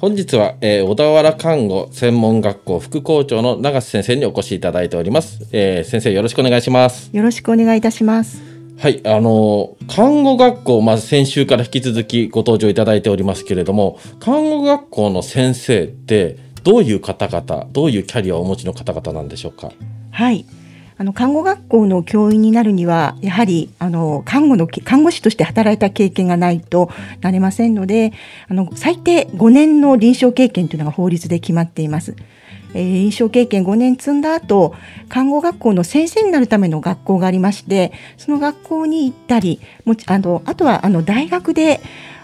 本日は、えー、小田原看護専門学校副校長の永瀬先生にお越しいただいております。えー、先生よろしくお願いします。よろしくお願いいたします。はい、あの看護学校まず先週から引き続きご登場いただいておりますけれども、看護学校の先生ってどういう方々、どういうキャリアをお持ちの方々なんでしょうか？はい。あの看護学校の教員になるにはやはりあの看護の看護師として働いた経験がないとなれませんのであの最低5年の臨床経験というのが法律で決まっています。えー、臨床経験5年積んだ後看護学校の先生になるための学校がありましてその学校に行ったりもあのあとはあの大学で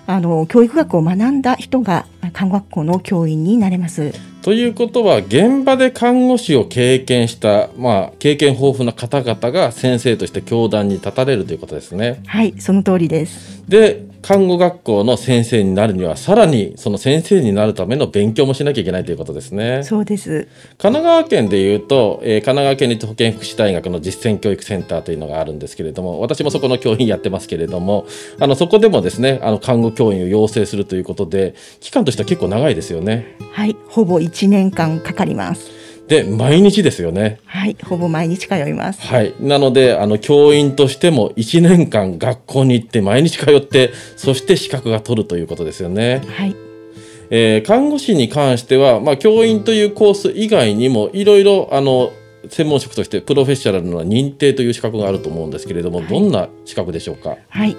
あの教育学を学んだ人が看護学校の教員になれます。ということは現場で看護師を経験した、まあ、経験豊富な方々が先生として教壇に立たれるということですね。はいその通りです。で看護学校の先生になるにはさらにその先生になるための勉強もしなきゃいけないということですね。そうです神奈川県でいうと、えー、神奈川県立保健福祉大学の実践教育センターというのがあるんですけれども私もそこの教員やってますけれどもあのそこでもですねあの看護教員を養成するということで期間としては結構長いですよね。はいほぼ1年間かかります。で毎日ですよね。はい。ほぼ毎日通います。はい。なのであの教員としても1年間学校に行って毎日通ってそして資格が取るということですよね。はい。えー、看護師に関しては、まあ、教員というコース以外にもいろいろあの専門職としてプロフェッショナルの認定という資格があると思うんですけれども、はい、どんな資格でしょうか？はい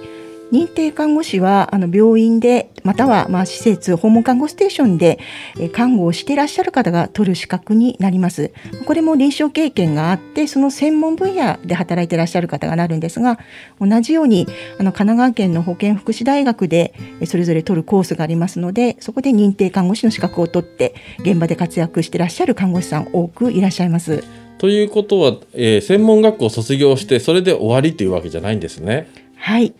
認定看護師はあの病院でまたはまあ施設訪問看護ステーションで看護をしていらっしゃる方が取る資格になりますこれも臨床経験があってその専門分野で働いていらっしゃる方がなるんですが同じようにあの神奈川県の保健福祉大学でそれぞれ取るコースがありますのでそこで認定看護師の資格を取って現場で活躍していらっしゃる看護師さん多くいらっしゃいます。ということは、えー、専門学校を卒業してそれで終わりというわけじゃないんですね。はい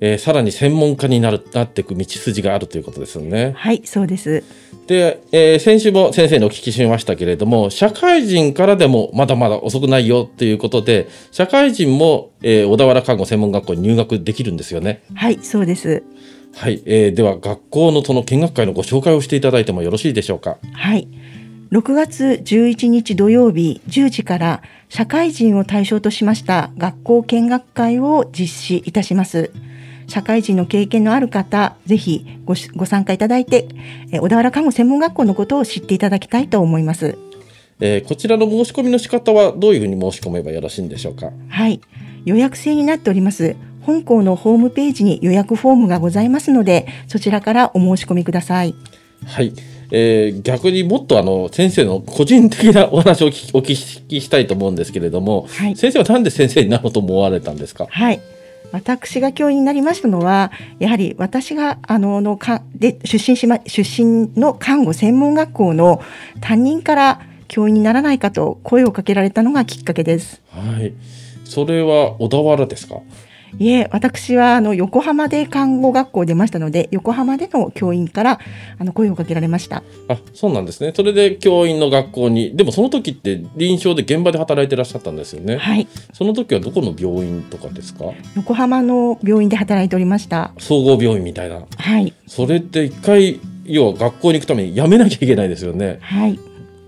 えー、さらに専門家になるなっていく道筋があるということですよね。はいそうですで、えー、先週も先生にお聞きしましたけれども社会人からでもまだまだ遅くないよということで社会人も、えー、小田原看護専門学校に入学できるんですよね。はいそうですはい、えー、では学校のその見学会のご紹介をしていただいてもよろしいでしょうか？はい6月11日土曜日10時から社会人を対象としました学校見学会を実施いたします。社会人の経験のある方、ぜひごご参加いただいて、え小田原看護専門学校のことを知っていただきたいと思います。えー、こちらの申し込みの仕方はどういうふうに申し込めばよろしいんでしょうか？はい、予約制になっております。本校のホームページに予約フォームがございますので、そちらからお申し込みください。はい。えー、逆にもっとあの先生の個人的なお話をお聞きしたいと思うんですけれども、はい、先生は何で先生になろうと思われたんですか？はい。私が教員になりましたのはやはり私があののかで出身しま出身の看護専門学校の担任から教員にならないかと声をかけられたのがきっかけです。はい、それは小田原ですか？いえ、私はあの横浜で看護学校出ましたので、横浜での教員からあの声をかけられました。あ、そうなんですね。それで教員の学校に、でもその時って臨床で現場で働いてらっしゃったんですよね。はい。その時はどこの病院とかですか？横浜の病院で働いておりました。総合病院みたいな。はい。それって一回要は学校に行くために辞めなきゃいけないですよね。はい。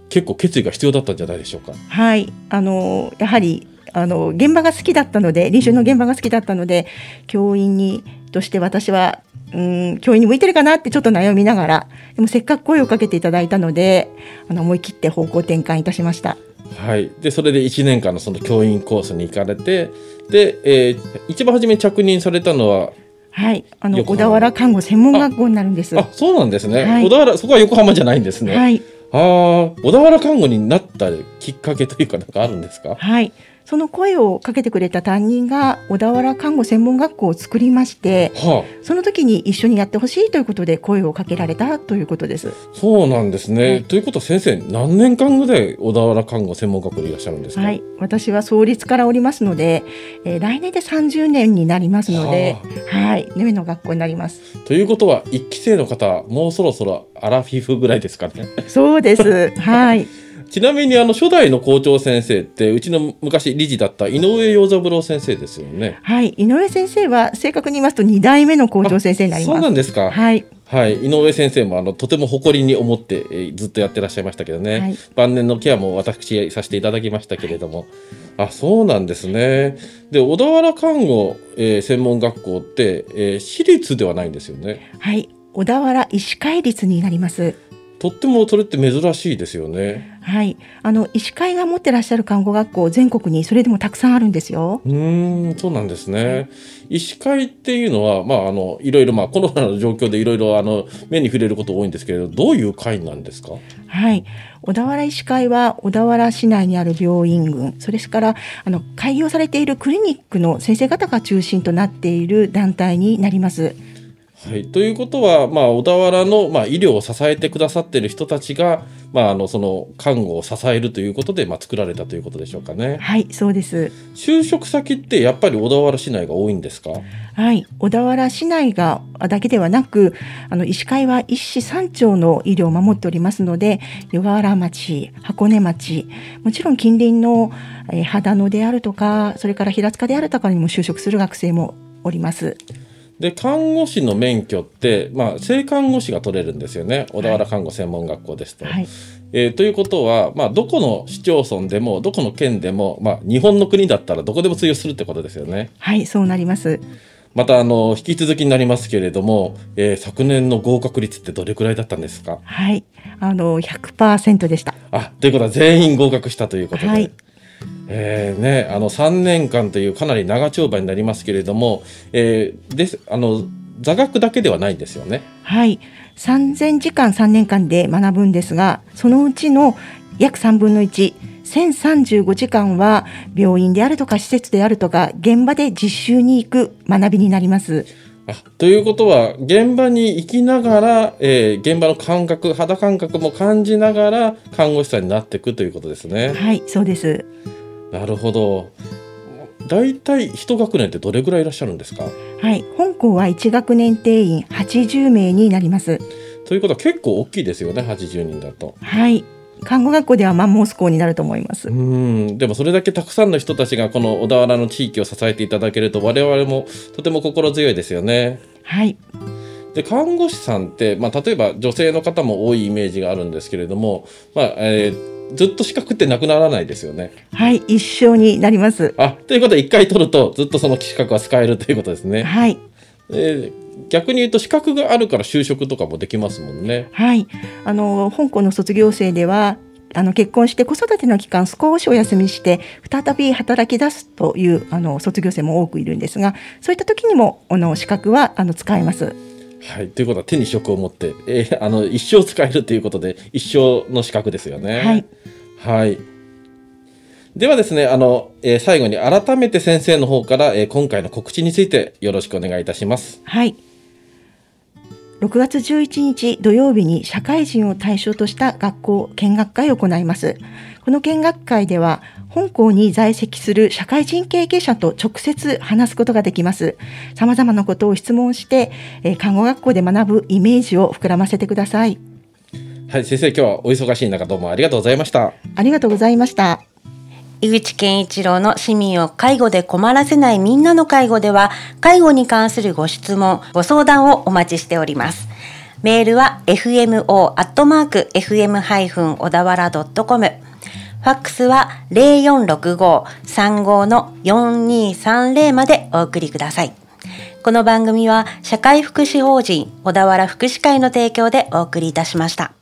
結構決意が必要だったんじゃないでしょうか。はい。あのやはりあの現場が好きだったので臨床の現場が好きだったので教員にとして私はうん教員に向いてるかなってちょっと悩みながらでもせっかく声をかけていただいたのであの思い切って方向転換いたしました。はい、でそれで1年間のその教員コースに行かれてで、えー、一番初め着任されたのははい、あの小田原看護専門学校になるんです。あ、そうなんですね。はい、小田原、そこは横浜じゃないんですね。はい。ああ、小田原看護になったきっかけというか、なんかあるんですか？はい。その声をかけてくれた担任が小田原看護専門学校を作りましてはその時に一緒にやってほしいということで声をかけられたということです。あ、そうなんですね。はいということは先生何年間ぐらい小田原看護専門学校にいらっしゃるんですか？はい、私は創立からおりますので、えー来年で30年になりますので、はい、夢の学校になります。ということは一期生の方もうそろそろアラフィフぐらいですかね？そうです。はい。ちなみにあの初代の校長先生ってうちの昔理事だった井上洋三郎先生ですよね。はい、井上先生は正確に言いますと2代目の校長先生になりそうます。なんですか？はい、はい、井上先生もあのとても誇りに思って、えーずっとやってらっしゃいましたけどね、はい。晩年のケアも私させていただきましたけれども、あそうなんですね。で小田原看護、えー専門学校って、えー私立ではないんですよね。はい、小田原医師会立になります。とってもそれって珍しいですよね。はい、あの医師会が持ってらっしゃる看護学校全国にそれでもたくさんあるんですよ。うーんそうなんですね。医師会っていうのはまああのいろいろまあコロナの状況でいろいろあの目に触れること多いんですけれどどういう会なんですか？はい、小田原医師会は小田原市内にある病院群、それからあの開業されているクリニックの先生方が中心となっている団体になります。はい、ということは、まあ、小田原の、まあ、医療を支えてくださっている人たちが、まあ、あのその看護を支えるということで、まあ、作られたということでしょうかね。はい、そうです。就職先ってやっぱり小田原市内が多いんですか？はい、小田原市内がだけではなく、あの医師会は一市三町の医療を守っておりますので、湯河原町、箱根町、もちろん近隣の、えー秦野であるとか、それから平塚であるとかにも就職する学生もおります。で看護師の免許って、まあ、正看護師が取れるんですよね小田原看護専門学校ですと。はい、えーということは、まあ、どこの市町村でもどこの県でも、まあ、日本の国だったらどこでも通用するってことですよね。はい、そうなります。またあの引き続きになりますけれども、えー昨年の合格率ってどれくらいだったんですか？はい、あの100%でした。あということは全員合格したということで、はいえーね、あの3年間というかなり長丁場になりますけれども、えーですあの座学だけではないんですよね。はい、3000時間3年間で学ぶんですが、そのうちの約3分の1、1035時間は病院であるとか施設であるとか現場で実習に行く学びになります。あということは現場に行きながら、えー現場の感覚肌感覚も感じながら看護師さんになっていくということですね。はい、そうです。なるほど。だいたい一学年ってどれぐらいいらっしゃるんですか？はい、本校は1学年定員80名になります。ということは結構大きいですよね80人だと。はい、看護学校ではマンモス校になると思います。うんでもそれだけたくさんの人たちがこの小田原の地域を支えていただけると我々もとても心強いですよね。はい、で看護師さんって、まあ、例えば女性の方も多いイメージがあるんですけれども、まあえーずっと資格ってなくならないですよね。はい、一生になります。あということで一回取るとずっとその資格は使えるということですね。はい、えー逆に言うと資格があるから就職とかもできますもんね。はい、あの香港の卒業生ではあの結婚して子育ての期間少しお休みして再び働き出すというあの卒業生も多くいるんですがそういった時にもあの資格はあの使えます。はい、ということは手に職を持って、えーあの一生使えるということで一生の資格ですよね。はい、はい。ではですね、あの、えー最後に改めて先生の方から、えー今回の告知についてよろしくお願いいたします。はい。6月11日土曜日に社会人を対象とした学校見学会を行います。この見学会では、本校に在籍する社会人経験者と直接話すことができます。様々なことを質問して、えー看護学校で学ぶイメージを膨らませてください。はい、先生、今日はお忙しい中どうもありがとうございました。ありがとうございました。井口健一郎の市民を介護で困らせないみんなの介護では、介護に関するご質問、ご相談をお待ちしております。メールは fmo.fm- 小田原 .com。ファックスは0465-35の4230までお送りください。この番組は社会福祉法人小田原福祉会の提供でお送りいたしました。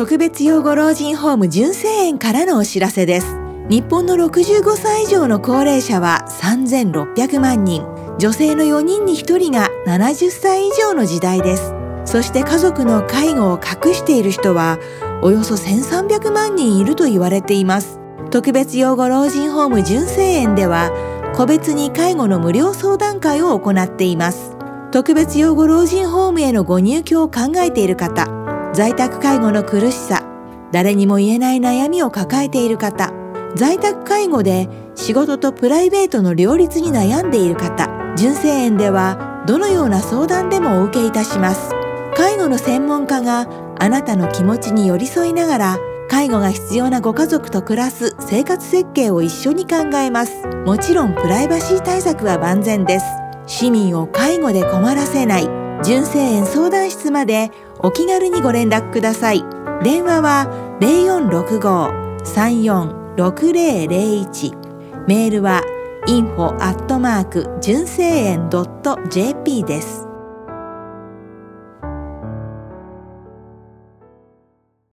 特別養護老人ホーム純正園からのお知らせです。日本の65歳以上の高齢者は3600万人。女性の4人に1人が70歳以上の時代です。そして家族の介護を隠している人はおよそ1300万人いると言われています。特別養護老人ホーム純正園では個別に介護の無料相談会を行っています。特別養護老人ホームへのご入居を考えている方在宅介護の苦しさ誰にも言えない悩みを抱えている方在宅介護で仕事とプライベートの両立に悩んでいる方純正園ではどのような相談でもお受けいたします。介護の専門家があなたの気持ちに寄り添いながら介護が必要なご家族と暮らす生活設計を一緒に考えます。もちろんプライバシー対策は万全です。市民を介護で困らせない。純正園相談室までお気軽にご連絡ください。電話は0465-346001メールは info アットマーク純正園 .jp です。